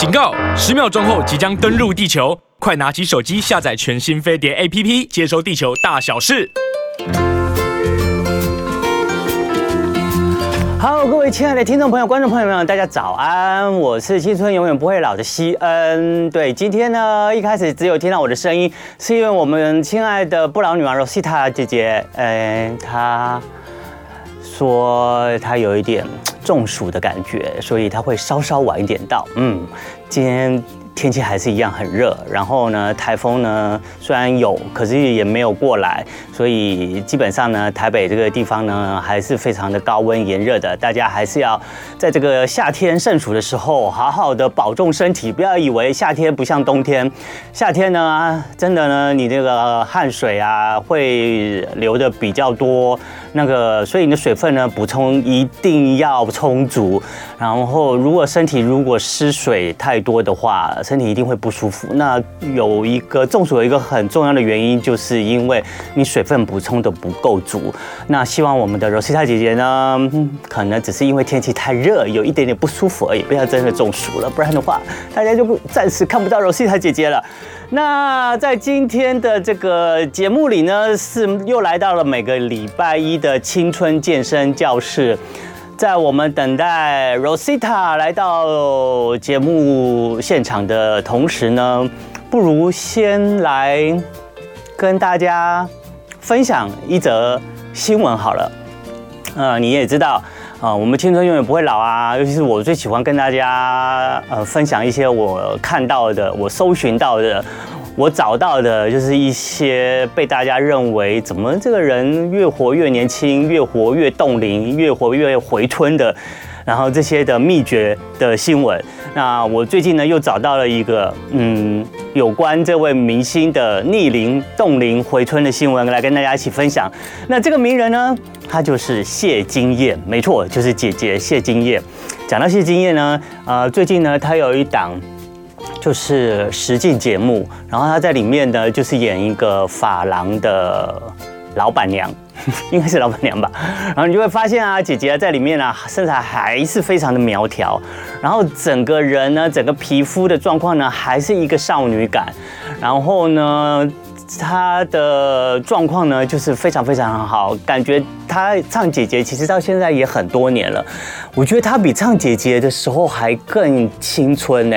警告！十秒钟后即将登陆地球，快拿起手机下载全新飞碟 APP，接收地球大小事。好，各位亲爱的听众朋友、观众朋友们，大家早安！我是青春永远不会老的西恩。对，今天呢，一开始只有听到我的声音，是因为我们亲爱的不老女王 Rosita 姐姐，嗯，她说他有一点中暑的感觉，所以他会稍稍晚一点到。嗯，今天。天气还是一样很热，然后呢，台风呢虽然有，可是也没有过来，所以基本上呢，台北这个地方呢还是非常的高温炎热的，大家还是要在这个夏天盛暑的时候好好的保重身体，不要以为夏天不像冬天，夏天呢真的呢你这个汗水啊会流的比较多，那个所以你的水分呢补充一定要充足，然后如果身体如果失水太多的话。身体一定会不舒服。那有一个中暑有一个很重要的原因，就是因为你水分补充的不够足。那希望我们的 Rosita 姐姐呢，可能只是因为天气太热，有一点点不舒服而已，不要真的中暑了。不然的话，大家就不暂时看不到 Rosita 姐姐了。那在今天的这个节目里呢，是又来到了每个礼拜一的青春健身教室。在我们等待 Rosita 来到节目现场的同时呢，不如先来跟大家分享一则新闻好了。呃，你也知道啊，我们青春永远不会老啊，尤其是我最喜欢跟大家呃分享一些我看到的、我搜寻到的。我找到的就是一些被大家认为怎么这个人越活越年轻，越活越冻龄，越活越回春的，然后这些的秘诀的新闻。那我最近呢又找到了一个嗯有关这位明星的逆龄、冻龄、回春的新闻来跟大家一起分享。那这个名人呢，他就是谢金燕，没错，就是姐姐谢金燕。讲到谢金燕呢，呃，最近呢他有一档。就是实境节目，然后她在里面呢，就是演一个发廊的老板娘，应该是老板娘吧。然后你就会发现啊，姐姐在里面啊，身材还是非常的苗条，然后整个人呢，整个皮肤的状况呢，还是一个少女感。然后呢，她的状况呢，就是非常非常好，感觉她唱姐姐其实到现在也很多年了。我觉得她比唱姐姐的时候还更青春呢。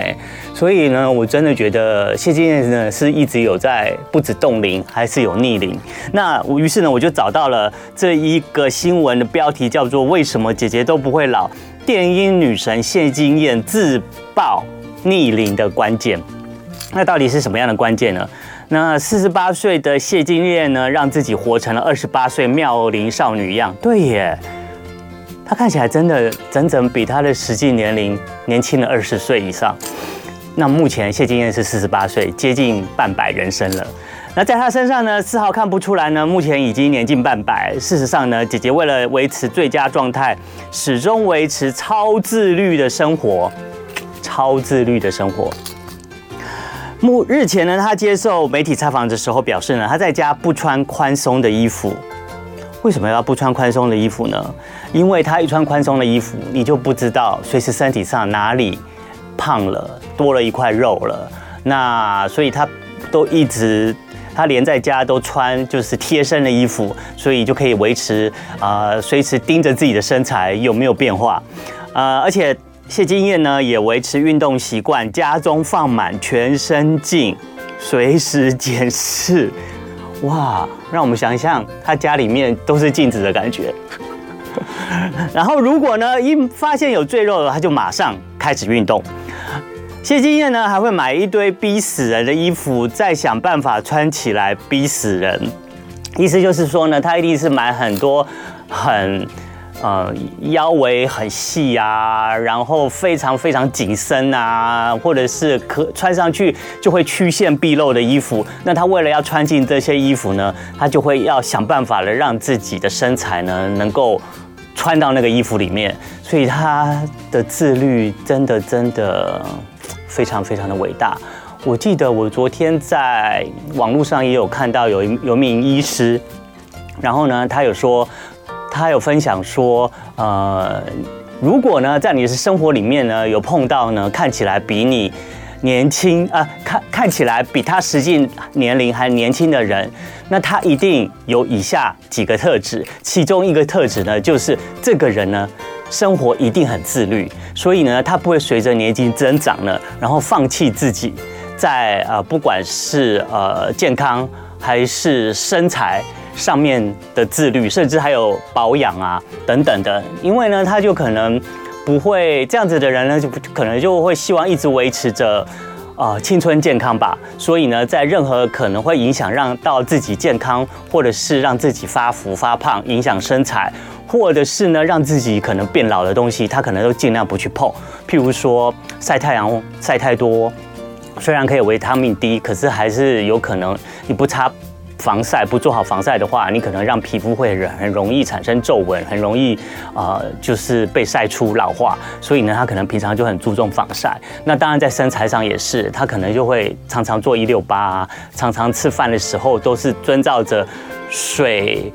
所以呢，我真的觉得谢金燕呢是一直有在不止冻龄，还是有逆龄。那我于是呢，我就找到了这一个新闻的标题，叫做“为什么姐姐都不会老？电音女神谢金燕自曝逆龄的关键”。那到底是什么样的关键呢？那四十八岁的谢金燕呢，让自己活成了二十八岁妙龄少女一样。对耶，她看起来真的整整比她的实际年龄年轻了二十岁以上。那目前谢金燕是四十八岁，接近半百人生了。那在她身上呢，丝毫看不出来呢，目前已经年近半百。事实上呢，姐姐为了维持最佳状态，始终维持超自律的生活，超自律的生活。目日前呢，他接受媒体采访的时候表示呢，他在家不穿宽松的衣服。为什么要不穿宽松的衣服呢？因为他一穿宽松的衣服，你就不知道随时身体上哪里胖了，多了一块肉了。那所以他都一直，他连在家都穿就是贴身的衣服，所以就可以维持啊，呃，随时盯着自己的身材有没有变化，呃，而且。谢金燕呢也维持运动习惯，家中放满全身镜，随时检视。哇，让我们想一想，他家里面都是镜子的感觉。然后如果呢一发现有赘肉了，他就马上开始运动。谢金燕呢还会买一堆逼死人的衣服，再想办法穿起来逼死人。意思就是说呢，他一定是买很多很。呃，腰围很细啊，然后非常非常紧身啊，或者是可穿上去就会曲线毕露的衣服。那他为了要穿进这些衣服呢，他就会要想办法的让自己的身材呢能够穿到那个衣服里面。所以他的自律真的真的非常非常的伟大。我记得我昨天在网络上也有看到有一有名医师，然后呢，他有说。他有分享说，呃，如果呢，在你的生活里面呢，有碰到呢，看起来比你年轻啊，看看起来比他实际年龄还年轻的人，那他一定有以下几个特质，其中一个特质呢，就是这个人呢，生活一定很自律，所以呢，他不会随着年纪增长呢，然后放弃自己在呃，不管是呃健康还是身材。上面的自律，甚至还有保养啊等等的，因为呢，他就可能不会这样子的人呢，就可能就会希望一直维持着呃青春健康吧。所以呢，在任何可能会影响让到自己健康，或者是让自己发福发胖、影响身材，或者是呢让自己可能变老的东西，他可能都尽量不去碰。譬如说晒太阳晒太多，虽然可以维他命 D，可是还是有可能你不擦。防晒不做好防晒的话，你可能让皮肤会很容易产生皱纹，很容易呃就是被晒出老化。所以呢，他可能平常就很注重防晒。那当然在身材上也是，他可能就会常常做一六八啊，常常吃饭的时候都是遵照着水，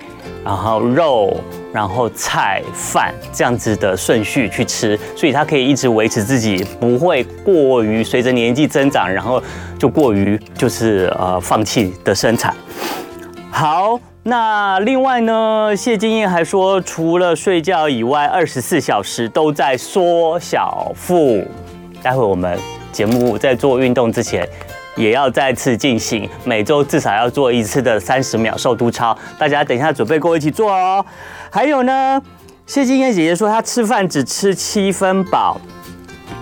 然后肉，然后菜饭这样子的顺序去吃，所以他可以一直维持自己不会过于随着年纪增长，然后就过于就是呃放弃的生产。好，那另外呢，谢金燕还说，除了睡觉以外，二十四小时都在缩小腹。待会我们节目在做运动之前，也要再次进行，每周至少要做一次的三十秒瘦肚操。大家等一下准备跟我一起做哦。还有呢，谢金燕姐姐说，她吃饭只吃七分饱，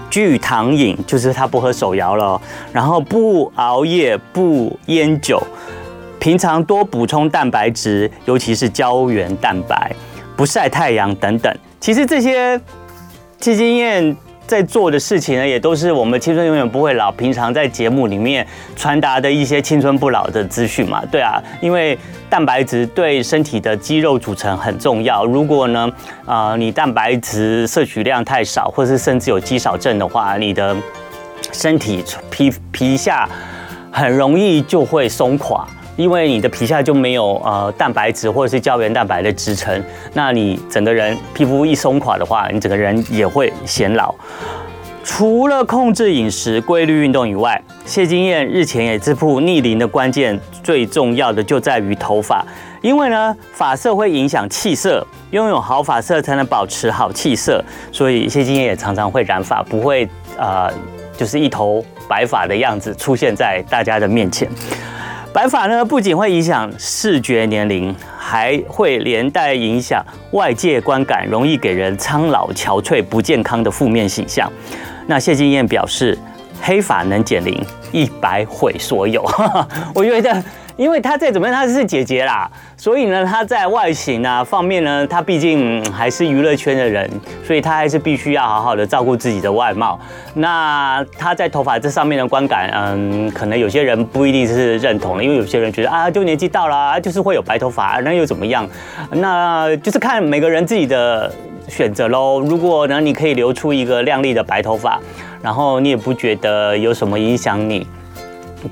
拒糖饮，就是她不喝手摇了，然后不熬夜，不烟酒。平常多补充蛋白质，尤其是胶原蛋白，不晒太阳等等。其实这些谢金燕在做的事情呢，也都是我们青春永远不会老。平常在节目里面传达的一些青春不老的资讯嘛。对啊，因为蛋白质对身体的肌肉组成很重要。如果呢，呃，你蛋白质摄取量太少，或是甚至有肌少症的话，你的身体皮皮下很容易就会松垮。因为你的皮下就没有呃蛋白质或者是胶原蛋白的支撑，那你整个人皮肤一松垮的话，你整个人也会显老。除了控制饮食、规律运动以外，谢金燕日前也自曝逆龄的关键最重要的就在于头发，因为呢发色会影响气色，拥有好发色才能保持好气色，所以谢金燕也常常会染发，不会呃就是一头白发的样子出现在大家的面前。白发呢，不仅会影响视觉年龄，还会连带影响外界观感，容易给人苍老、憔悴、不健康的负面形象。那谢金燕表示，黑发能减龄，一白毁所有。我觉得。因为她再怎么样，她是姐姐啦，所以呢，她在外形啊方面呢，她毕竟还是娱乐圈的人，所以她还是必须要好好的照顾自己的外貌。那她在头发这上面的观感，嗯，可能有些人不一定是认同的，因为有些人觉得啊，就年纪到了，就是会有白头发，那又怎么样？那就是看每个人自己的选择喽。如果呢，你可以留出一个亮丽的白头发，然后你也不觉得有什么影响你。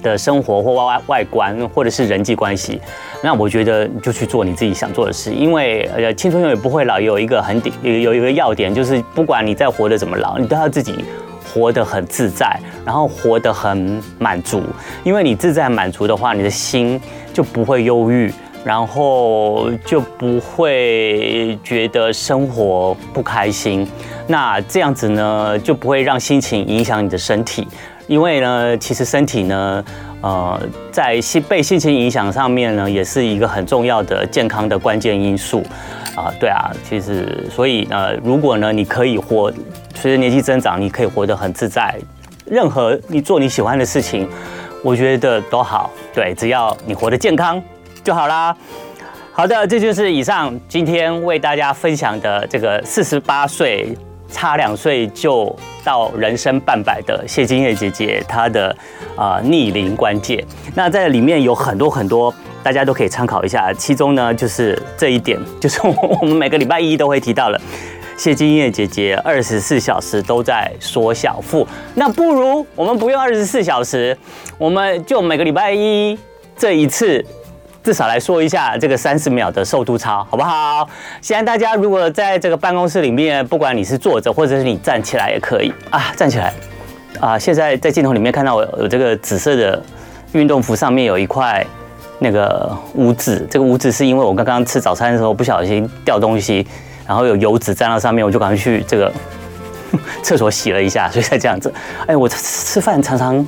的生活或外外观，或者是人际关系，那我觉得就去做你自己想做的事，因为呃青春永远不会老，有一个很顶有有一个要点，就是不管你再活得怎么老，你都要自己活得很自在，然后活得很满足，因为你自在满足的话，你的心就不会忧郁，然后就不会觉得生活不开心，那这样子呢，就不会让心情影响你的身体。因为呢，其实身体呢，呃，在心被心情影响上面呢，也是一个很重要的健康的关键因素啊。对啊，其实所以呃，如果呢，你可以活，随着年纪增长，你可以活得很自在，任何你做你喜欢的事情，我觉得都好。对，只要你活得健康就好啦。好的，这就是以上今天为大家分享的这个四十八岁。差两岁就到人生半百的谢金燕姐姐，她的啊逆龄关键，那在里面有很多很多，大家都可以参考一下。其中呢，就是这一点，就是我们每个礼拜一都会提到了，谢金燕姐姐二十四小时都在缩小腹。那不如我们不用二十四小时，我们就每个礼拜一这一次至少来说一下这个三十秒的瘦肚操，好不好？现在大家如果在这个办公室里面，不管你是坐着或者是你站起来也可以啊，站起来啊。现在在镜头里面看到我有这个紫色的运动服，上面有一块那个污渍，这个污渍是因为我刚刚吃早餐的时候不小心掉东西，然后有油脂沾到上面，我就赶快去这个 厕所洗了一下，所以才这样子。哎，我吃饭常常。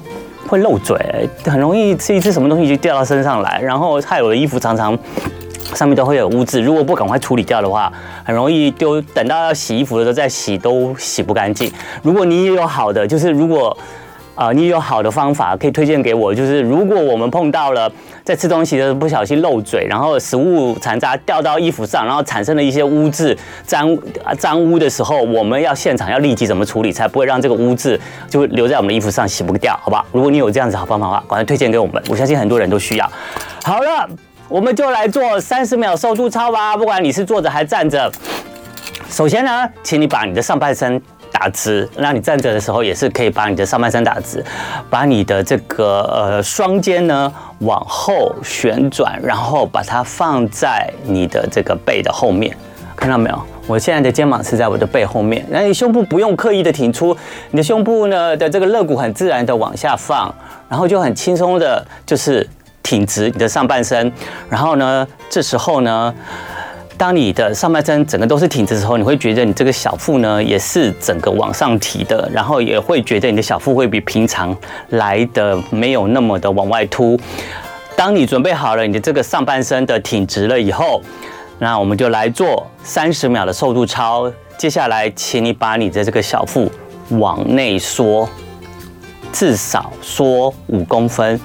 会漏嘴，很容易吃一吃什么东西就掉到身上来，然后害我的衣服常常上面都会有污渍，如果不赶快处理掉的话，很容易丢，等到要洗衣服的时候再洗都洗不干净。如果你也有好的，就是如果。啊，你有好的方法可以推荐给我，就是如果我们碰到了在吃东西的时候不小心漏嘴，然后食物残渣掉到衣服上，然后产生了一些污渍、脏脏污的时候，我们要现场要立即怎么处理，才不会让这个污渍就留在我们的衣服上洗不掉，好不好？如果你有这样子好方法的话，赶快推荐给我们，我相信很多人都需要。好了，我们就来做三十秒瘦肚操吧，不管你是坐着还是站着。首先呢，请你把你的上半身。打直，那你站着的时候也是可以把你的上半身打直，把你的这个呃双肩呢往后旋转，然后把它放在你的这个背的后面，看到没有？我现在的肩膀是在我的背后面，那你胸部不用刻意的挺出，你的胸部呢的这个肋骨很自然的往下放，然后就很轻松的，就是挺直你的上半身，然后呢，这时候呢。当你的上半身整个都是挺直的时候，你会觉得你这个小腹呢也是整个往上提的，然后也会觉得你的小腹会比平常来的没有那么的往外凸。当你准备好了你的这个上半身的挺直了以后，那我们就来做三十秒的瘦肚操。接下来，请你把你的这个小腹往内缩，至少缩五公分，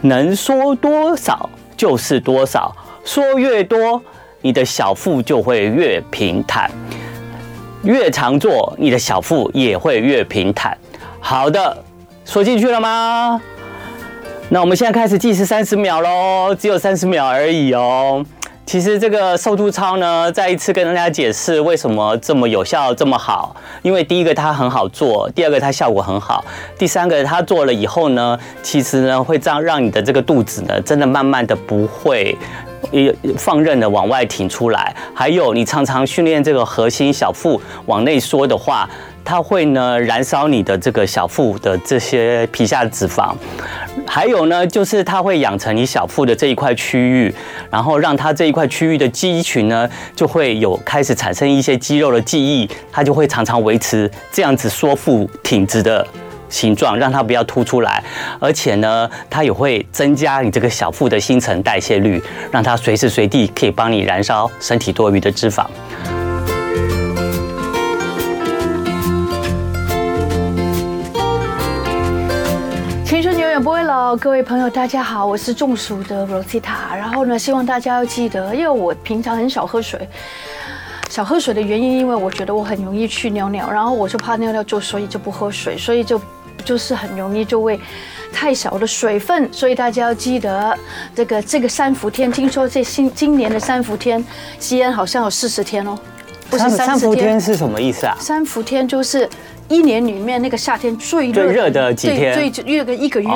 能缩多少就是多少，缩越多。你的小腹就会越平坦，越常做，你的小腹也会越平坦。好的，说进去了吗？那我们现在开始计时三十秒喽，只有三十秒而已哦。其实这个瘦肚操呢，再一次跟大家解释为什么这么有效、这么好。因为第一个它很好做，第二个它效果很好，第三个它做了以后呢，其实呢会这样让你的这个肚子呢，真的慢慢的不会。也放任的往外挺出来，还有你常常训练这个核心小腹往内缩的话，它会呢燃烧你的这个小腹的这些皮下脂肪，还有呢就是它会养成你小腹的这一块区域，然后让它这一块区域的肌群呢就会有开始产生一些肌肉的记忆，它就会常常维持这样子缩腹挺直的。形状让它不要凸出来，而且呢，它也会增加你这个小腹的新陈代谢率，让它随时随地可以帮你燃烧身体多余的脂肪。青春永远不会老，各位朋友，大家好，我是中暑的 Rosita。然后呢，希望大家要记得，因为我平常很少喝水，少喝水的原因，因为我觉得我很容易去尿尿，然后我就怕尿尿就，所以就不喝水，所以就。就是很容易就会太少的水分，所以大家要记得这个这个三伏天。听说这新今年的三伏天，西安好像有四十天哦，不是三伏天是什么意思啊？三伏天就是。一年里面那个夏天最热最热的几天，最最热个一个月，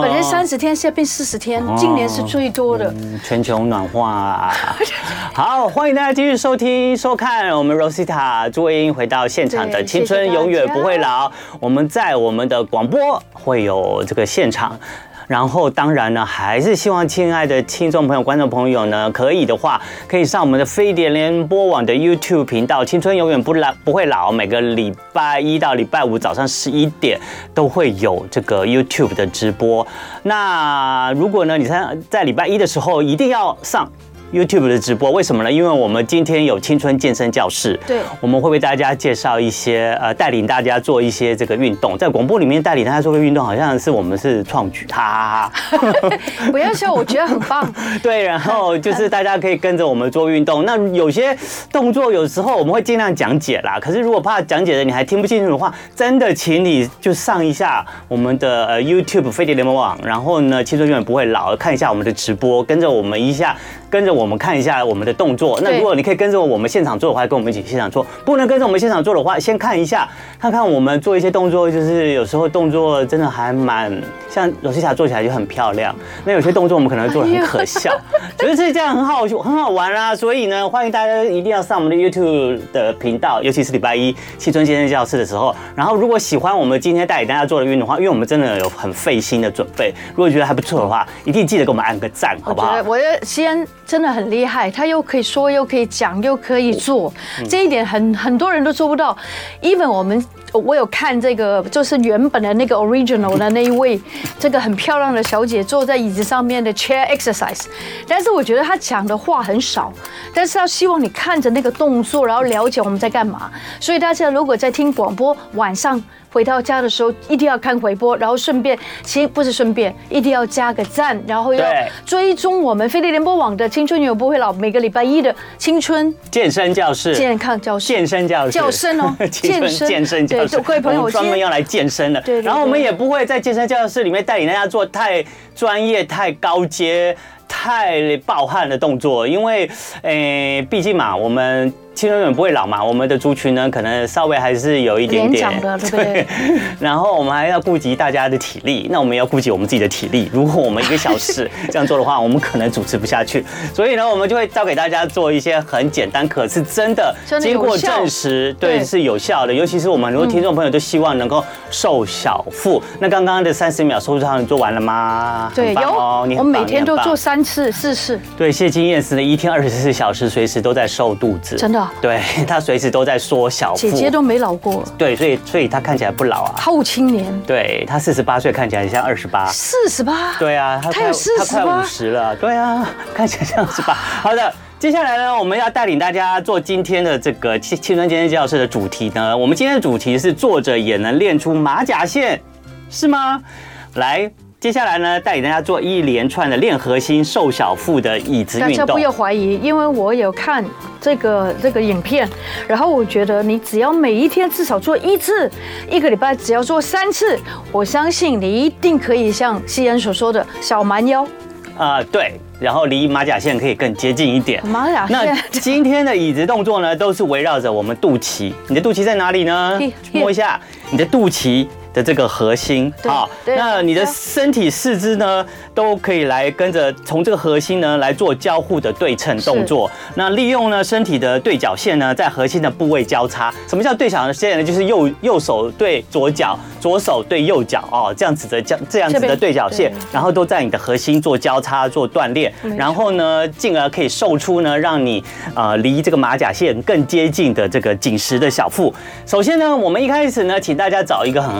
本来三十天，现在变四十天，今年是最多的。全球暖化啊！好，欢迎大家继续收听收看我们 Rosita 朱慧英回到现场的青春永远不会老。我们在我们的广播会有这个现场。然后，当然呢，还是希望亲爱的听众朋友、观众朋友呢，可以的话，可以上我们的飞碟联播网的 YouTube 频道“青春永远不老不会老”。每个礼拜一到礼拜五早上十一点都会有这个 YouTube 的直播。那如果呢，你在在礼拜一的时候一定要上。YouTube 的直播为什么呢？因为我们今天有青春健身教室，对，我们会为大家介绍一些呃，带领大家做一些这个运动，在广播里面带领大家做个运动，好像是我们是创举，哈哈哈。不要笑，我觉得很棒。对，然后就是大家可以跟着我们做运动。那有些动作有时候我们会尽量讲解啦，可是如果怕讲解的你还听不清楚的话，真的请你就上一下我们的呃 YouTube 飞碟联盟网，然后呢，青春永远不会老，看一下我们的直播，跟着我们一下，跟着我。们看一下我们的动作。那如果你可以跟着我们现场做的话，跟我们一起现场做；不能跟着我们现场做的话，先看一下，看看我们做一些动作，就是有时候动作真的还蛮像罗西霞做起来就很漂亮。那有些动作我们可能会做的很可笑，觉得是这样很好很好玩啦、啊。所以呢，欢迎大家一定要上我们的 YouTube 的频道，尤其是礼拜一青春健身教室的时候。然后如果喜欢我们今天带给大家做的运动的话，因为我们真的有很费心的准备，如果觉得还不错的话，一定记得给我们按个赞，好不好？我觉得我觉得西恩真的很厉害，他又可以说，又可以讲，又可以做，这一点很很多人都做不到。even 我们我有看这个，就是原本的那个 original 的那一位，这个很漂亮的小姐坐在椅子上面的 chair exercise，但是我觉得她讲的话很少，但是她希望你看着那个动作，然后了解我们在干嘛。所以大家如果在听广播，晚上。回到家的时候一定要看回播，然后顺便，其实不是顺便，一定要加个赞，然后要追踪我们飞碟联播网的青春永远不会老，每个礼拜一的青春。健身教室、健康教室、健身教室、教身哦，健身。健身教室，各位朋友，专门要来健身的。对，然后我们也不会在健身教室里面带领大家做太专业、太高阶、太暴汗的动作，因为，诶，毕竟嘛，我们。青春永远不会老嘛，我们的族群呢，可能稍微还是有一点点，的对不 对？然后我们还要顾及大家的体力，那我们要顾及我们自己的体力。如果我们一个小时 这样做的话，我们可能主持不下去。所以呢，我们就会教给大家做一些很简单，可是真的经过证实，对，是有效的。尤其是我们很多听众朋友都希望能够瘦小腹。那刚刚的三十秒收操你做完了吗？对，有。我们每天都做三次、四次。对，谢金燕是呢，一天二十四小时，随时都在瘦肚子，真的。对，他随时都在缩小。姐姐都没老过。对，所以所以她看起来不老啊。好青年。对，她四十八岁，看起来像二十八。四十八。对啊，他快他快五十了。对啊，看起来像二十八。好的，接下来呢，我们要带领大家做今天的这个青青春健身教室的主题呢。我们今天的主题是坐着也能练出马甲线，是吗？来。接下来呢，带领大家做一连串的练核心、瘦小腹的椅子运动。大家不要怀疑，因为我有看这个这个影片，然后我觉得你只要每一天至少做一次，一个礼拜只要做三次，我相信你一定可以像西恩所说的小蛮腰。啊、呃，对，然后离马甲线可以更接近一点。马甲线。那今天的椅子动作呢，都是围绕着我们肚脐。你的肚脐在哪里呢？摸一下你的肚脐。的这个核心，啊，那你的身体四肢呢，都可以来跟着从这个核心呢来做交互的对称动作。那利用呢身体的对角线呢，在核心的部位交叉。什么叫对角线呢？就是右右手对左脚，左手对右脚哦，这样子的这这样子的对角线，然后都在你的核心做交叉做锻炼，然后呢，进而可以瘦出呢，让你呃离这个马甲线更接近的这个紧实的小腹。首先呢，我们一开始呢，请大家找一个很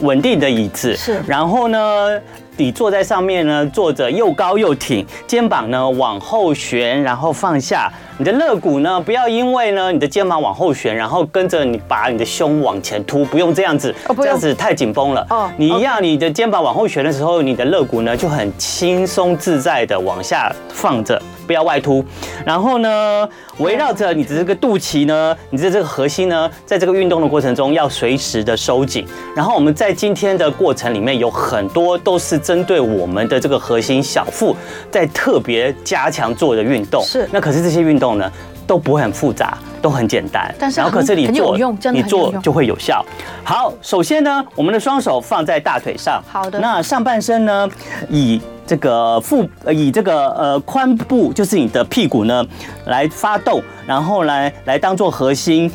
稳定的椅子，是，然后呢，你坐在上面呢，坐着又高又挺，肩膀呢往后旋，然后放下。你的肋骨呢，不要因为呢你的肩膀往后旋，然后跟着你把你的胸往前凸，不用这样子，这样子太紧绷了。哦，你一样，你的肩膀往后旋的时候，你的肋骨呢就很轻松自在的往下放着，不要外凸。然后呢，围绕着你的这个肚脐呢，你的这个核心呢，在这个运动的过程中要随时的收紧。然后我们在今天的过程里面有很多都是针对我们的这个核心小腹，在特别加强做的运动。是，那可是这些运动。呢都不会很复杂，都很简单。但是然后可是你做，你做就会有效。好，首先呢，我们的双手放在大腿上。好的。那上半身呢，以这个腹，以这个呃髋部，就是你的屁股呢来发动，然后来来当做核心，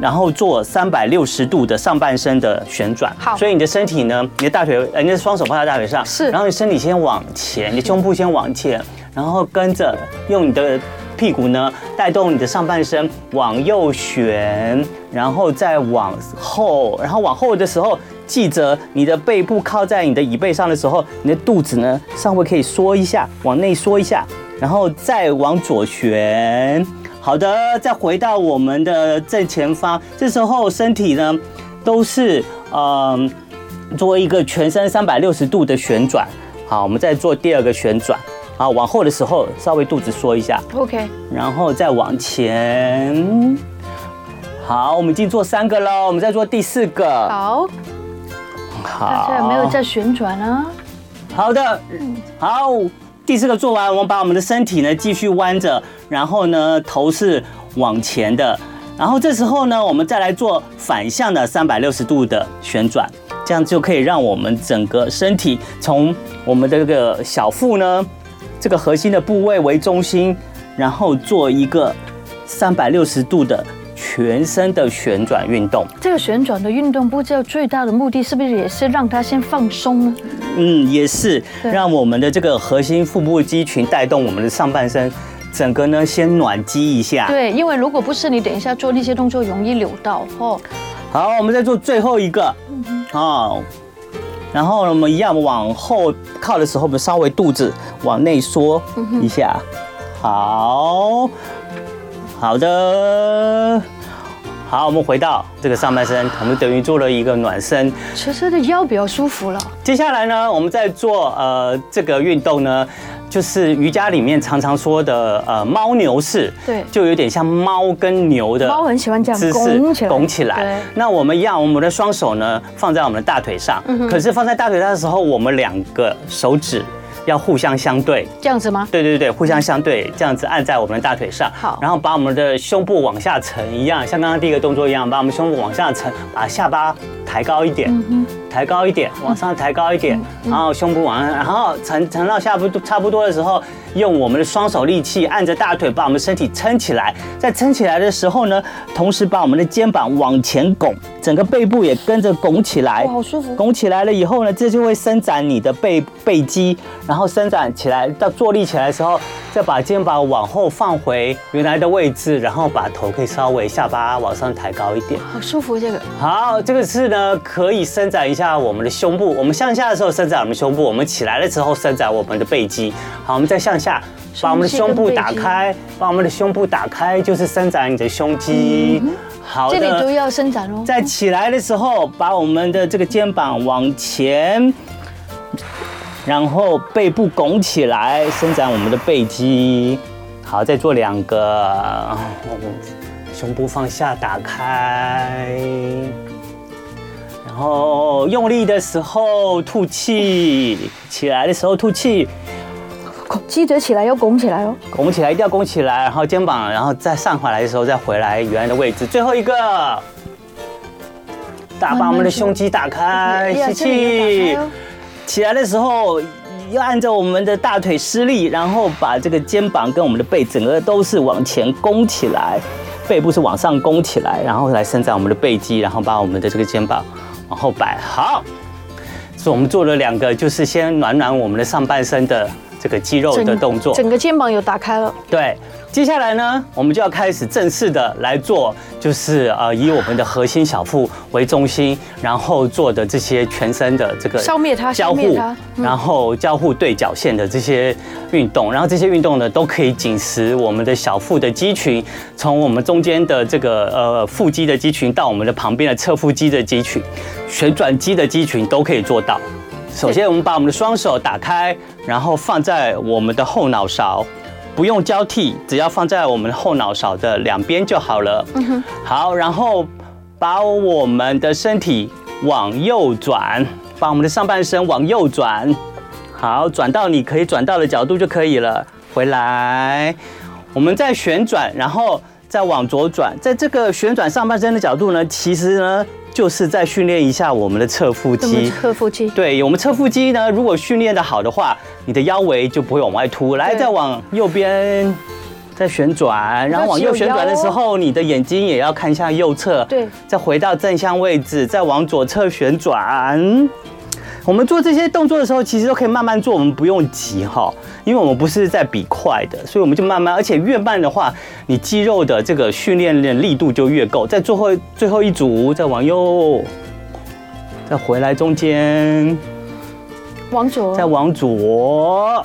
然后做三百六十度的上半身的旋转。好。所以你的身体呢，你的大腿，呃，你的双手放在大腿上。是。然后你身体先往前，你胸部先往前，然后跟着用你的。屁股呢，带动你的上半身往右旋，然后再往后，然后往后的时候，记着你的背部靠在你的椅背上的时候，你的肚子呢稍微可以缩一下，往内缩一下，然后再往左旋。好的，再回到我们的正前方，这时候身体呢都是嗯，做一个全身三百六十度的旋转。好，我们再做第二个旋转。好，往后的时候稍微肚子缩一下，OK，然后再往前。好，我们已经做三个了，我们再做第四个。好，好，大家有没有在旋转啊？好的，好，第四个做完，我们把我们的身体呢继续弯着，然后呢头是往前的，然后这时候呢，我们再来做反向的三百六十度的旋转，这样就可以让我们整个身体从我们的这个小腹呢这个核心的部位为中心，然后做一个三百六十度的。全身的旋转运动，这个旋转的运动，不知道最大的目的是不是也是让它先放松呢？嗯，也是让我们的这个核心腹部肌群带动我们的上半身，整个呢先暖机一下。对，因为如果不是你等一下做那些动作容易扭到哦。好，我们再做最后一个，好，然后我们一样往后靠的时候，我们稍微肚子往内缩一下。好。好的，好，我们回到这个上半身，我们等于做了一个暖身，其实的腰比较舒服了。接下来呢，我们在做呃这个运动呢，就是瑜伽里面常常说的呃猫牛式，对，就有点像猫跟牛的，猫很喜欢这样姿势，拱起来。那我们一样，我们的双手呢放在我们的大腿上，可是放在大腿上的时候，我们两个手指。要互相相对，这样子吗？对对对，互相相对，这样子按在我们的大腿上。好，然后把我们的胸部往下沉，一样，像刚刚第一个动作一样，把我们胸部往下沉，把下巴抬高一点，嗯、抬高一点，往上抬高一点，嗯、然后胸部往上，然后沉沉到下部差不多的时候，用我们的双手力气按着大腿，把我们身体撑起来。在撑起来的时候呢，同时把我们的肩膀往前拱，整个背部也跟着拱起来。好舒服。拱起来了以后呢，这就会伸展你的背背肌。然后伸展起来，到坐立起来的时候，再把肩膀往后放回原来的位置，然后把头可以稍微下巴往上抬高一点，好舒服。这个好，这个是呢可以伸展一下我们的胸部。我们向下的时候伸展我们胸部，我们起来的时候伸展我们的背肌。好，我们再向下，把我们的胸部打开，把我们的胸部打开，就是伸展你的胸肌。好的，这里都要伸展哦。在起来的时候，把我们的这个肩膀往前。然后背部拱起来，伸展我们的背肌。好，再做两个。胸部放下，打开。然后用力的时候吐气，起来的时候吐气。记得起来要拱起来哦。拱起来，一定要拱起来。然后肩膀，然后再上回来的时候再回来原来的位置。最后一个，大把我们的胸肌打开，吸气。起来的时候要按照我们的大腿施力，然后把这个肩膀跟我们的背整个都是往前弓起来，背部是往上弓起来，然后来伸展我们的背肌，然后把我们的这个肩膀往后摆。好，所以我们做了两个，就是先暖暖我们的上半身的这个肌肉的动作，整个肩膀有打开了。对。接下来呢，我们就要开始正式的来做，就是呃，以我们的核心小腹为中心，然后做的这些全身的这个消灭它，消灭它，然后交互对角线的这些运动，然后这些运动呢，都可以紧实我们的小腹的肌群，从我们中间的这个呃腹肌的肌群到我们的旁边的侧腹肌的肌群，旋转肌的肌群都可以做到。首先，我们把我们的双手打开，然后放在我们的后脑勺。不用交替，只要放在我们后脑勺的两边就好了。嗯哼。好，然后把我们的身体往右转，把我们的上半身往右转。好，转到你可以转到的角度就可以了。回来，我们再旋转，然后再往左转。在这个旋转上半身的角度呢，其实呢。就是在训练一下我们的侧腹肌。侧腹肌。对，我们侧腹肌呢，如果训练得好的话，你的腰围就不会往外凸。来，再往右边，再旋转，然后往右旋转的时候，你的眼睛也要看向右侧。对。再回到正向位置，再往左侧旋转。我们做这些动作的时候，其实都可以慢慢做，我们不用急哈，因为我们不是在比快的，所以我们就慢慢，而且越慢的话，你肌肉的这个训练的力度就越够。在最后最后一组，再往右，再回来中间，往左，再往左，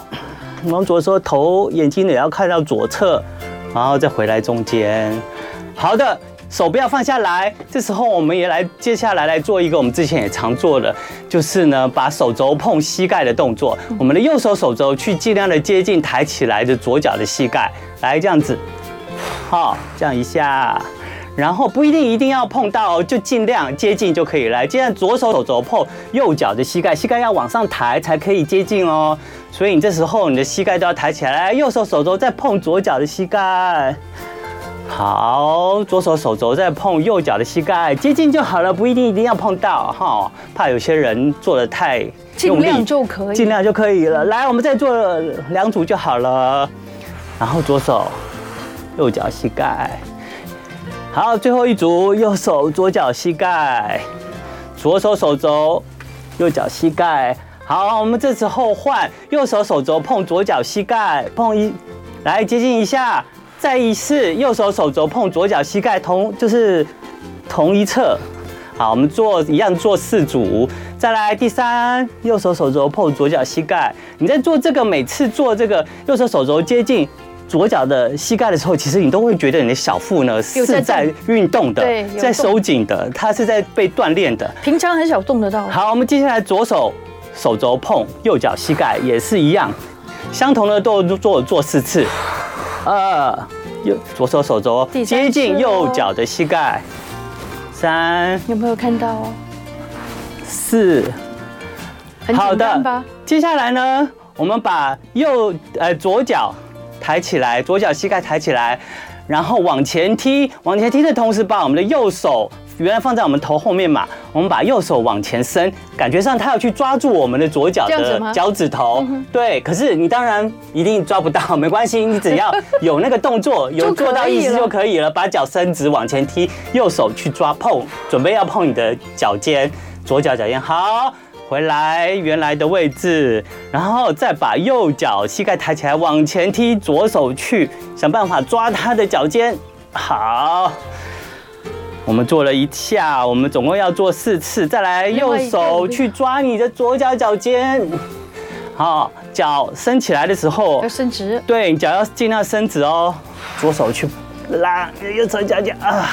往左的时候头眼睛也要看到左侧，然后再回来中间。好的。手不要放下来，这时候我们也来，接下来来做一个我们之前也常做的，就是呢，把手肘碰膝盖的动作。我们的右手手肘去尽量的接近抬起来的左脚的膝盖，来这样子，好，这样一下，然后不一定一定要碰到，就尽量接近就可以。来，尽量左手手肘碰右脚的膝盖，膝盖要往上抬才可以接近哦。所以你这时候你的膝盖都要抬起。来，右手手肘再碰左脚的膝盖。好，左手手肘再碰右脚的膝盖，接近就好了，不一定一定要碰到哈。怕有些人做的太尽量就可以，尽量就可以了。来，我们再做两组就好了。然后左手右脚膝盖。好，最后一组，右手左脚膝盖，左手手肘，右脚膝盖。好，我们这时候换右手手肘碰左脚膝盖，碰一，来接近一下，再一次，右手手肘碰左脚膝盖，同就是同一侧。好，我们做一样做四组，再来第三，右手手肘碰左脚膝盖。你在做这个，每次做这个右手手肘接近。左脚的膝盖的时候，其实你都会觉得你的小腹呢是在运动的，对，在收紧的，它是在被锻炼的。平常很少动得到。好，我们接下来左手手肘碰右脚膝盖也是一样，相同的动作做做四次。二，右左手手肘接近右脚的膝盖。三，有没有看到？四，好的。接下来呢，我们把右呃左脚。抬起来，左脚膝盖抬起来，然后往前踢，往前踢的同时，把我们的右手原来放在我们头后面嘛，我们把右手往前伸，感觉上他要去抓住我们的左脚的脚趾头，对。可是你当然一定抓不到，没关系，你只要有那个动作，有做到意思就可以了。把脚伸直往前踢，右手去抓碰，准备要碰你的脚尖，左脚脚尖，好。回来原来的位置，然后再把右脚膝盖抬起来往前踢，左手去想办法抓他的脚尖。好，我们做了一下，我们总共要做四次。再来，右手去抓你的左脚脚尖。好，脚伸起来的时候要伸直。对，脚要尽量伸直哦。左手去拉右手脚尖啊，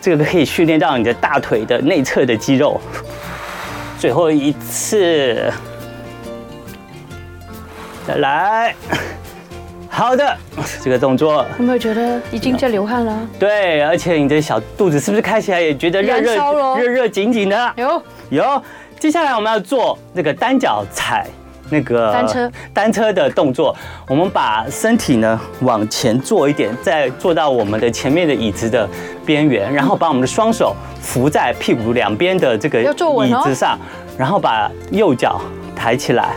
这个可以训练到你的大腿的内侧的肌肉。最后一次，再来，好的，这个动作有没有觉得已经在流汗了？对，而且你的小肚子是不是开起来也觉得热热热热紧紧的？有有。接下来我们要做那个单脚踩那个单车单车的动作，我们把身体呢往前坐一点，再坐到我们的前面的椅子的边缘，然后把我们的双手。扶在屁股两边的这个椅子上，然后把右脚抬起来，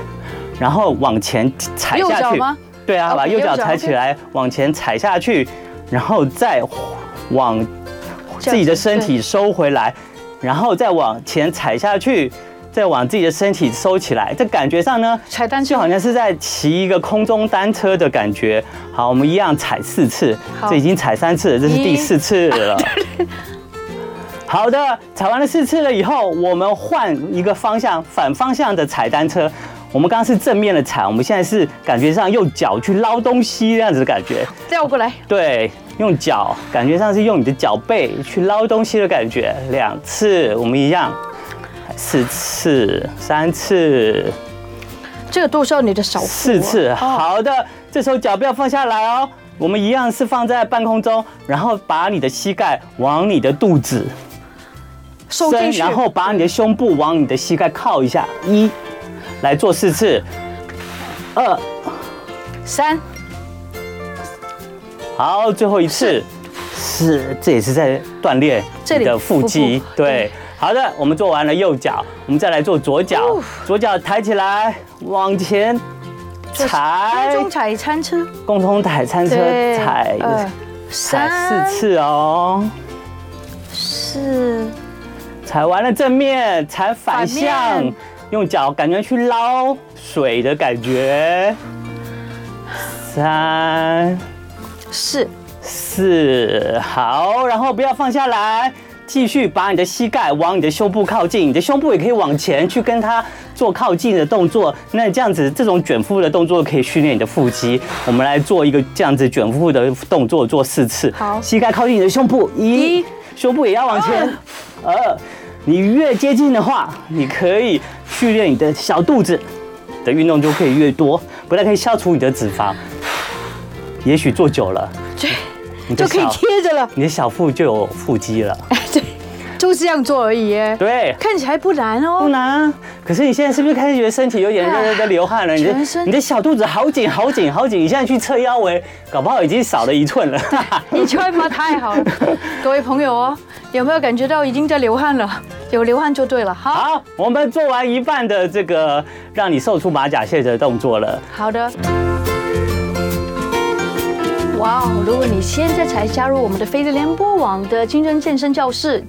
然后往前踩下去。对啊，把右脚抬起来，往前踩下去，然后再往自己的身体收回来，然后再往前踩下去，再往自己的身体收起来。这感觉上呢，踩单车就好像是在骑一个空中单车的感觉。好，我们一样踩四次，这已经踩三次了，这是第四次了。好的，踩完了四次了以后，我们换一个方向，反方向的踩单车。我们刚刚是正面的踩，我们现在是感觉上用脚去捞东西这样子的感觉。调过来。对，用脚，感觉上是用你的脚背去捞东西的感觉。两次，我们一样，四次，三次。这个都是要你的手。四次，好的，这时候脚不要放下来哦。我们一样是放在半空中，然后把你的膝盖往你的肚子。收进去，然后把你的胸部往你的膝盖靠一下，一，来做四次，二，三，好，最后一次，四，这也是在锻炼你的腹肌，对，好的，我们做完了右脚，我们再来做左脚，左脚抬起来，往前踩，共同踩餐车，共同踩餐车，踩，踩四次哦，四。踩完了正面，踩反向，用脚感觉去捞水的感觉。三、四、四，好，然后不要放下来，继续把你的膝盖往你的胸部靠近，你的胸部也可以往前去跟它做靠近的动作。那这样子，这种卷腹的动作可以训练你的腹肌。我们来做一个这样子卷腹的动作，做四次。好，膝盖靠近你的胸部，一，胸部也要往前，二。你越接近的话，你可以训练你的小肚子的运动就可以越多，不但可以消除你的脂肪。也许做久了，就可以贴着了。你的小腹就有腹肌了。对。就这样做而已耶，对，看起来不难哦，不难啊。可是你现在是不是开始觉得身体有点热热的流汗了？你的你的小肚子好紧好紧好紧，你现在去测腰围，搞不好已经少了一寸了。一寸吗？太好了，各位朋友哦，有没有感觉到已经在流汗了？有流汗就对了。好，好，我们做完一半的这个让你瘦出马甲线的动作了。好的。哇哦！如果你现在才加入我们的飞碟联播网的青春健身教室，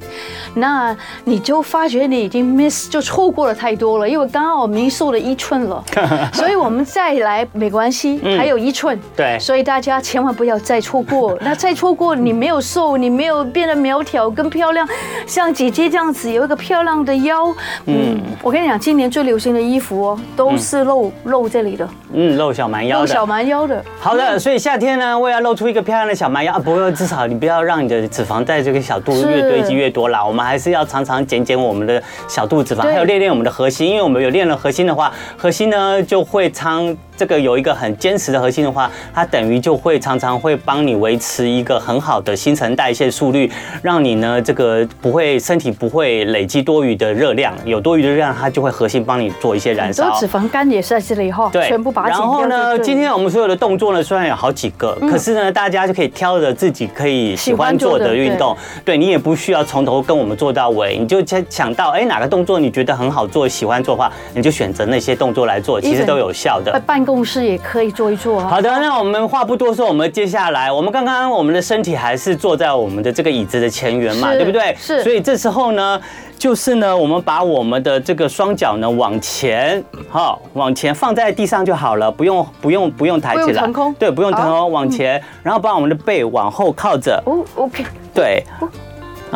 那你就发觉你已经 miss 就错过了太多了，因为刚刚我们瘦了一寸了，所以我们再来没关系，还有一寸。对，所以大家千万不要再错过。那再错过，你没有瘦，你没有变得苗条跟漂亮，像姐姐这样子有一个漂亮的腰。嗯，我跟你讲，今年最流行的衣服哦，都是露露这里的。嗯，露小蛮腰的。露小蛮腰的。好的，所以夏天呢，为了露出一个漂亮的小蛮腰啊，不过至少你不要让你的脂肪在这个小肚子越堆积越多啦。我们还是要常常减减我们的小肚脂肪，还有练练我们的核心，因为我们有练了核心的话，核心呢就会常。这个有一个很坚持的核心的话，它等于就会常常会帮你维持一个很好的新陈代谢速率，让你呢这个不会身体不会累积多余的热量，有多余的热量它就会核心帮你做一些燃烧。脂肪肝也是在这里哈，对，全部把它。然后呢，今天我们所有的动作呢，虽然有好几个，可是呢，大家就可以挑着自己可以喜欢做的运动。对，你也不需要从头跟我们做到尾，你就想想到哎哪个动作你觉得很好做，喜欢做的话，你就选择那些动作来做，其实都有效的。共识也可以做一做啊。好的，那我们话不多说，我们接下来，我们刚刚我们的身体还是坐在我们的这个椅子的前缘嘛，对不对？是。所以这时候呢，就是呢，我们把我们的这个双脚呢往前，好，往前放在地上就好了，不用不用不用抬起来，对，不用腾空，往前，然后把我们的背往后靠着。哦，OK。对。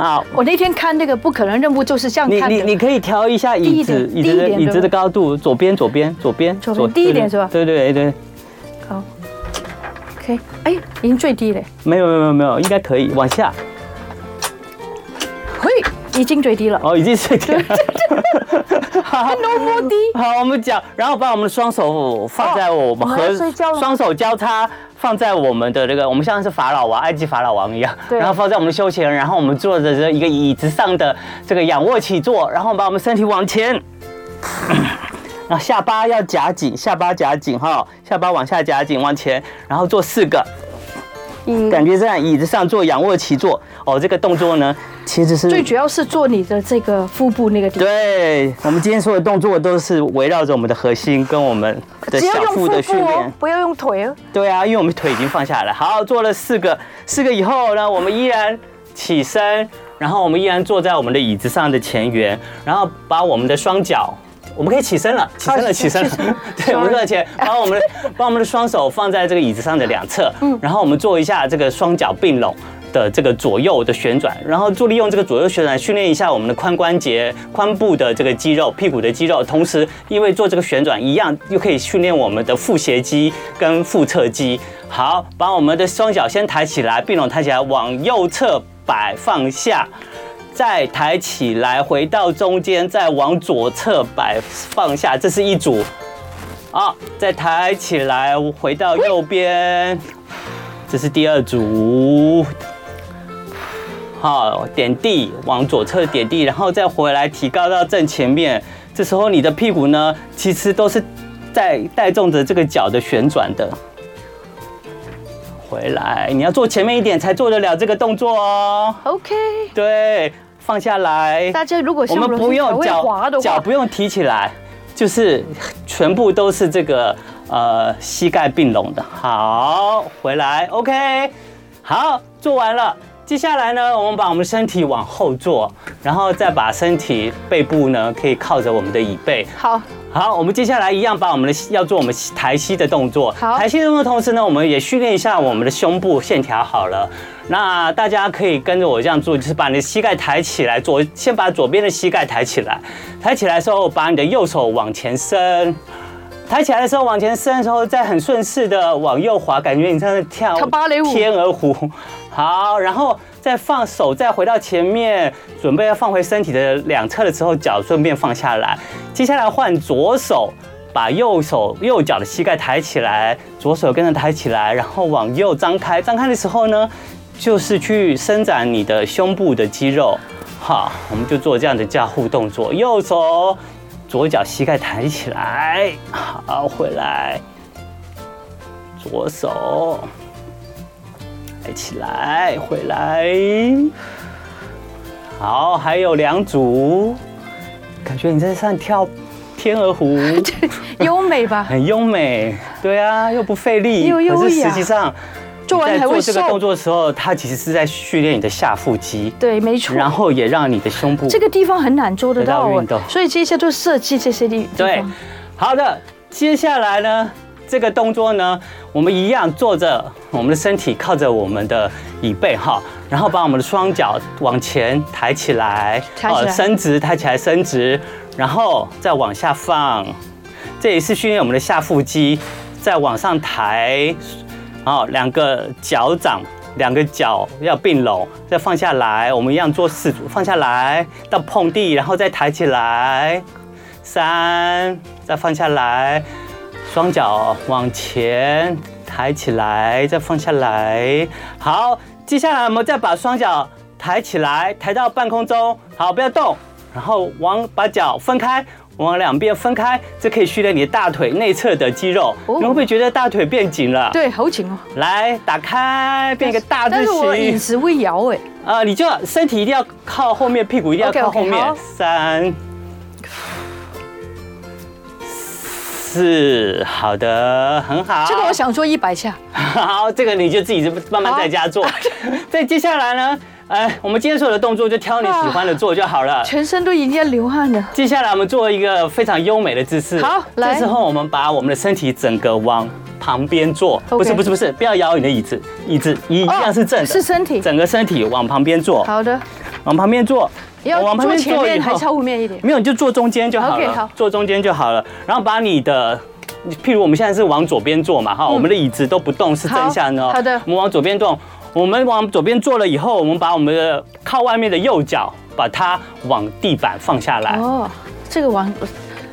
好，我那天看那个不可能任务就是这样看的。你你你可以调一下椅子椅子的椅子的高度，左边左边左边左边低一点是吧？对对对。好，OK，哎，已经最低了。没有没有没有没有，应该可以往下。嘿，已经最低了。哦，已经最低了。好，no more 低。好，我们讲，然后把我们的双手放在我们和双手交叉。放在我们的这个，我们像是法老王，埃及法老王一样，然后放在我们的胸前，然后我们坐着这一个椅子上的这个仰卧起坐，然后把我们身体往前，然后下巴要夹紧，下巴夹紧哈，下巴往下夹紧，往前，然后做四个。感觉在椅子上做仰卧起坐哦，这个动作呢，其实是最主要是做你的这个腹部那个地方。对，我们今天所有的动作都是围绕着我们的核心跟我们的小腹的训练，不要用腿哦。对啊，因为我们腿已经放下来。好，做了四个，四个以后呢，我们依然起身，然后我们依然坐在我们的椅子上的前缘，然后把我们的双脚。我们可以起身了，起身了，起身了。对，我们坐前，把我们 的把我们的双手放在这个椅子上的两侧，嗯，然后我们做一下这个双脚并拢的这个左右的旋转，然后做利用这个左右旋转训练一下我们的髋关节、髋部的这个肌肉、屁股的肌肉，同时因为做这个旋转一样，又可以训练我们的腹斜肌跟腹侧肌。好，把我们的双脚先抬起来，并拢抬起来，往右侧摆放下。再抬起来，回到中间，再往左侧摆放下，这是一组。好，再抬起来，回到右边，这是第二组。好，点地，往左侧点地，然后再回来提高到正前面。这时候你的屁股呢，其实都是在带动着这个脚的旋转的。回来，你要坐前面一点才做得了这个动作哦。OK。对。放下来，大家如果我们不用脚脚不用提起来，就是全部都是这个呃膝盖并拢的。好，回来，OK，好，做完了。接下来呢，我们把我们身体往后坐，然后再把身体背部呢可以靠着我们的椅背。好。好，我们接下来一样把我们的要做我们抬膝的动作。好，抬膝的动作同时呢，我们也训练一下我们的胸部线条。好了，那大家可以跟着我这样做，就是把你的膝盖抬起来，左先把左边的膝盖抬起来，抬起来的时候把你的右手往前伸，抬起来的时候往前伸的时候再很顺势的往右滑，感觉你在那跳芭蕾舞，天鹅湖。好，然后。再放手，再回到前面，准备要放回身体的两侧的时候，脚顺便放下来。接下来换左手，把右手右脚的膝盖抬起来，左手跟着抬起来，然后往右张开。张开的时候呢，就是去伸展你的胸部的肌肉。好，我们就做这样的加护动作。右手，左脚膝盖抬起来，好，回来。左手抬起来，回来。好，还有两组，感觉你在上跳天鹅湖，优美吧？很优美，对啊，又不费力，又优雅。可是实际上。做完做这个动作的时候，它其实是在训练你的下腹肌。对，没错。然后也让你的胸部这个地方很难做得到运动，所以这些都设计这些地方。对，好的。接下来呢，这个动作呢，我们一样坐着，我们的身体靠着我们的椅背哈，然后把我们的双脚往前抬起来，呃，伸直，抬起来，伸直，然后再往下放。这也是训练我们的下腹肌，再往上抬。好，两个脚掌，两个脚要并拢，再放下来。我们一样做四组，放下来到碰地，然后再抬起来。三，再放下来，双脚往前抬起来，再放下来。好，接下来我们再把双脚抬起来，抬到半空中。好，不要动，然后往把脚分开。往两边分开，这可以训练你的大腿内侧的肌肉。你会不会觉得大腿变紧了？对，好紧哦。来，打开，变一个大字形。但是我椅子会摇哎。啊，你就身体一定要靠后面，屁股一定要靠后面。三、四，好的，很好。这个我想做一百下。好，这个你就自己慢慢在家做。再 接下来呢？哎，我们今天所有的动作就挑你喜欢的做就好了。全身都已经在流汗了。接下来我们做一个非常优美的姿势。好，来。这时候我们把我们的身体整个往旁边坐。不是不是不是，不要摇你的椅子，椅子一样是正的。是身体。整个身体往旁边坐。好的。往旁边坐。要往旁边坐前面还是后面一点？没有，你就坐中间就好了。OK，好。坐中间就好了。然后把你的，譬如我们现在是往左边坐嘛，哈，我们的椅子都不动，是正向的。好的。我们往左边动。我们往左边坐了以后，我们把我们的靠外面的右脚，把它往地板放下来。哦，这个往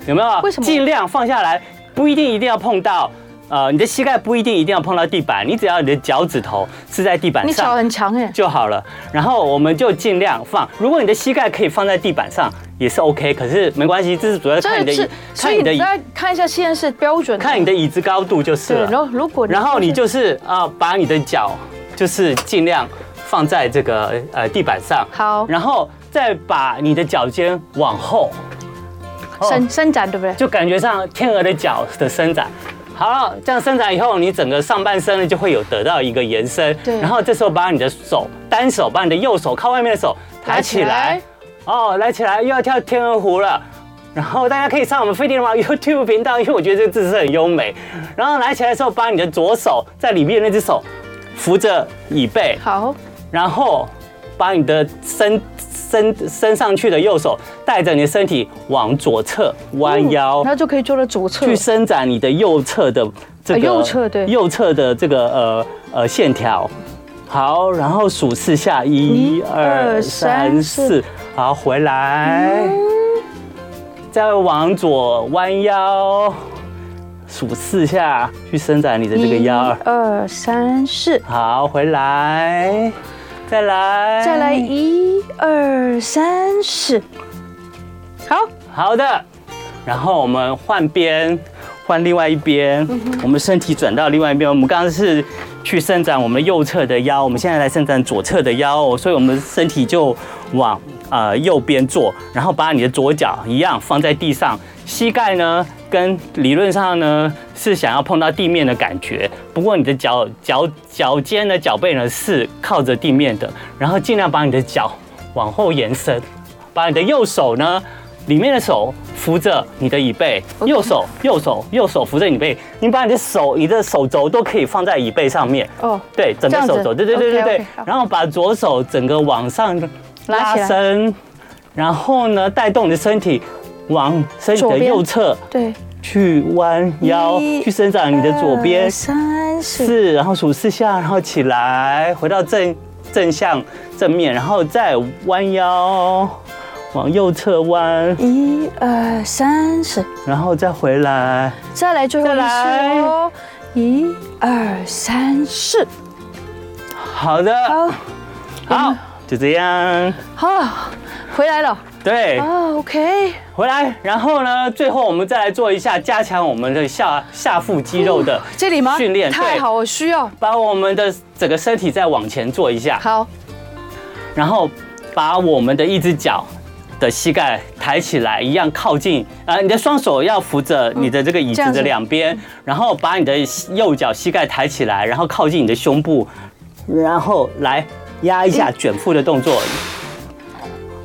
有没有？为什么？尽量放下来，不一定一定要碰到。呃，你的膝盖不一定一定要碰到地板，你只要你的脚趾头是在地板上，你脚很长哎，就好了。然后我们就尽量放。如果你的膝盖可以放在地板上，也是 OK。可是没关系，这是主要看你的椅，看你的椅。大家看一下，现在是标准。看你的椅子高度就是了。然后如果然后你就是啊，把你的脚。就是尽量放在这个呃地板上，好，然后再把你的脚尖往后伸伸展，对不对？就感觉上天鹅的脚的伸展。好，这样伸展以后，你整个上半身呢就会有得到一个延伸。对。然后这时候把你的手单手把你的右手靠外面的手抬起来，哦，来起来又要跳天鹅湖了。然后大家可以上我们飞碟王 YouTube 频道，因为我觉得这个姿势很优美。然后来起来的时候，把你的左手在里面那只手。扶着椅背，好，然后把你的伸伸伸上去的右手带着你的身体往左侧弯腰，那就可以做到左侧。去伸展你的右侧的这个右侧对。右侧的这个呃呃线条。好，然后数四下，一二三四，好，回来，再往左弯腰。数四下去伸展你的这个腰，一二三四，好，回来，再来，再来，一二三四，好好的，然后我们换边，换另外一边，我们身体转到另外一边，我们刚刚是去伸展我们右侧的腰，我们现在来伸展左侧的腰，所以我们身体就往呃右边坐，然后把你的左脚一样放在地上，膝盖呢，跟理论上呢是想要碰到地面的感觉，不过你的脚脚脚尖的脚背呢是靠着地面的，然后尽量把你的脚往后延伸，把你的右手呢里面的手扶着你的椅背，右手右手右手扶着你背，你把你的手你的手肘都可以放在椅背上面。哦，对，整个手肘，对对对对对，然后把左手整个往上拉伸，然后呢带动你的身体。往身体的右侧，对，去弯腰，去伸展你的左边，三四，然后数四下，然后起来，回到正正向正面，然后再弯腰，往右侧弯，一二三四，然后再回来，再来最后一次哦，一二三四，好的，好，好，就这样。好，回来了。对，啊，OK，回来，然后呢，最后我们再来做一下加强我们的下下腹肌肉的这里吗？训练太好，我需要。把我们的整个身体再往前做一下。好，然后把我们的一只脚的膝盖抬起来，一样靠近，呃，你的双手要扶着你的这个椅子的两边，然后把你的右脚膝盖抬起来，然后靠近你的胸部，然后来压一下卷腹的动作，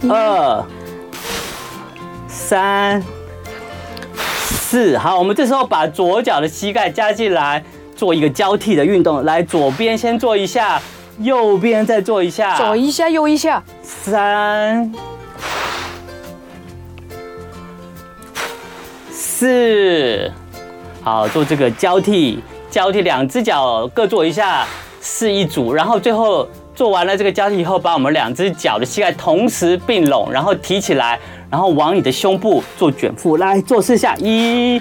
二。三、四，好，我们这时候把左脚的膝盖加进来，做一个交替的运动。来，左边先做一下，右边再做一下，左一下，右一下。三、四，好，做这个交替，交替两只脚各做一下，是一组。然后最后做完了这个交替以后，把我们两只脚的膝盖同时并拢，然后提起来。然后往你的胸部做卷腹，来做四下。一，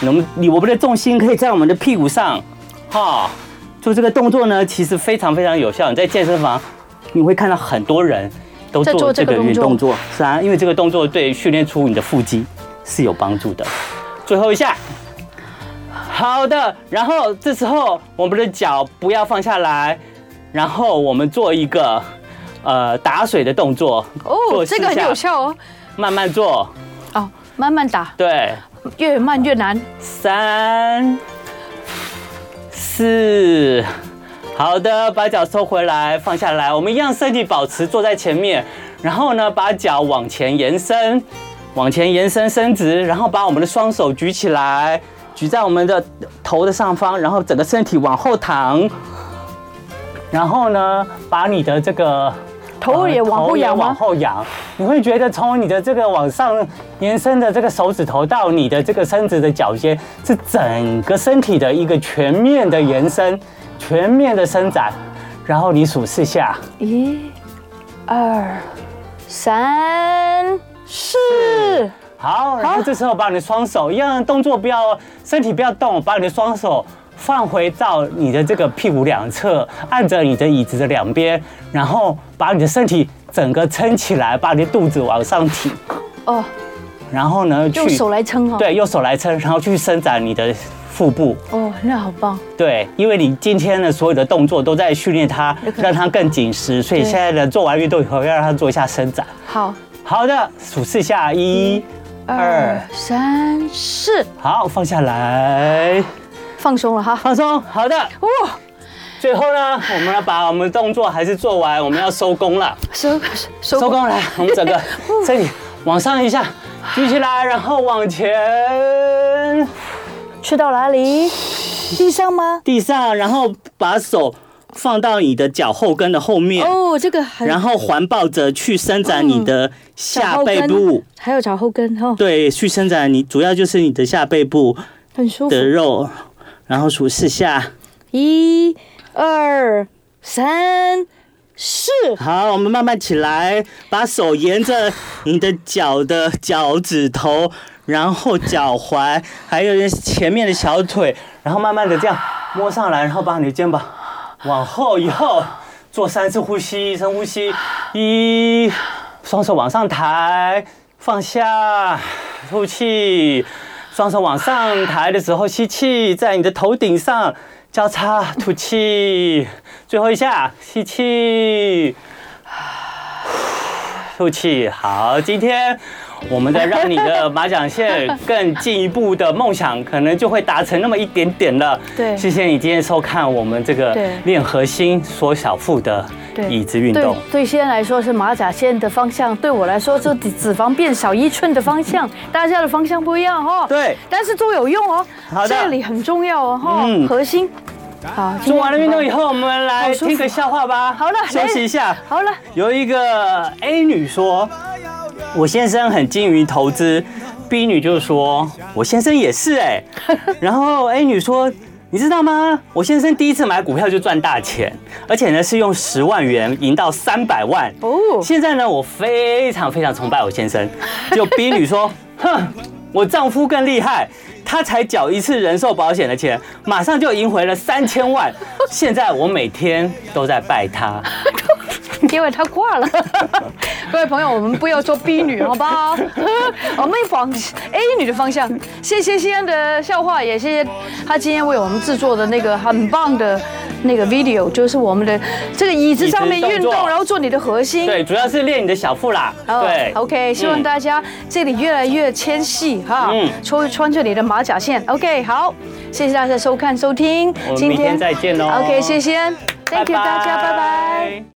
我们你我们的重心可以在我们的屁股上，哈，做这个动作呢，其实非常非常有效。你在健身房，你会看到很多人都做这个运动作，是啊，因为这个动作对训练出你的腹肌是有帮助的。最后一下，好的。然后这时候我们的脚不要放下来，然后我们做一个呃打水的动作。哦，这个很有效哦。慢慢做，哦，慢慢打，对，越慢越难。三、四，好的，把脚收回来，放下来。我们一样，身体保持坐在前面，然后呢，把脚往前延伸，往前延伸伸直，然后把我们的双手举起来，举在我们的头的上方，然后整个身体往后躺，然后呢，把你的这个。头也往后仰，往后仰，你会觉得从你的这个往上延伸的这个手指头到你的这个伸直的脚尖，是整个身体的一个全面的延伸，全面的伸展。然后你数四下，一、二、三、四。好，然后这时候把你的双手一样动作不要，身体不要动，把你的双手。放回到你的这个屁股两侧，按着你的椅子的两边，然后把你的身体整个撑起来，把你的肚子往上挺。哦。然后呢，用手来撑哦。对，用手来撑，然后去伸展你的腹部。哦，那好棒。对，因为你今天的所有的动作都在训练它，让它更紧实，所以现在呢，做完运动以后要让它做一下伸展。好。好的，数四下，一、二、三、四。好，放下来。放松了哈，放松，好的。哇，最后呢，我们要把我们动作还是做完，我们要收工了。收收收工来，我们整个 身体往上一下，举起来，然后往前。去到哪里？地上吗？地上，然后把手放到你的脚后跟的后面。哦，这个。然后环抱着去伸展你的下背部，还有脚后跟哦。对，去伸展你，主要就是你的下背部很舒服的肉。然后数四下，一、二、三、四。好，我们慢慢起来，把手沿着你的脚的脚趾头，然后脚踝，还有前面的小腿，然后慢慢的这样摸上来，然后把你的肩膀 往后以后做三次呼吸，深呼吸，一，双手往上抬，放下，吐气。双手往上抬的时候，吸气，在你的头顶上交叉吐气，最后一下吸气，吐气。好，今天。我们再让你的马甲线更进一步的梦想，可能就会达成那么一点点了。对，谢谢你今天收看我们这个练核心、缩小腹的椅子运动。对，对现在来说是马甲线的方向，对我来说是脂肪变少一寸的方向。大家的方向不一样哦。对，但是都有用哦。好的，这里很重要哦。嗯，核心。好，做完了运动以后，我们来听个笑话吧。好了，休息一下。好了，有一个 A 女说。我先生很精于投资，B 女就说：“我先生也是哎。”然后 A 女说：“你知道吗？我先生第一次买股票就赚大钱，而且呢是用十万元赢到三百万。哦，现在呢我非常非常崇拜我先生。”就 B 女说：“哼，我丈夫更厉害，他才缴一次人寿保险的钱，马上就赢回了三千万。现在我每天都在拜他，因为他挂了。各位朋友，我们不要做 B 女，好不好？我们往 A 女的方向。谢谢西安的笑话，也谢谢他今天为我们制作的那个很棒的那个 video，就是我们的这个椅子上面运动，然后做你的核心。对，主要是练你的小腹啦。对，OK，希望大家这里越来越纤细哈，嗯，穿穿着你的马甲线。OK，好，谢谢大家收看收听，我们明天再见喽。OK，谢谢，Thank you，大家，拜拜。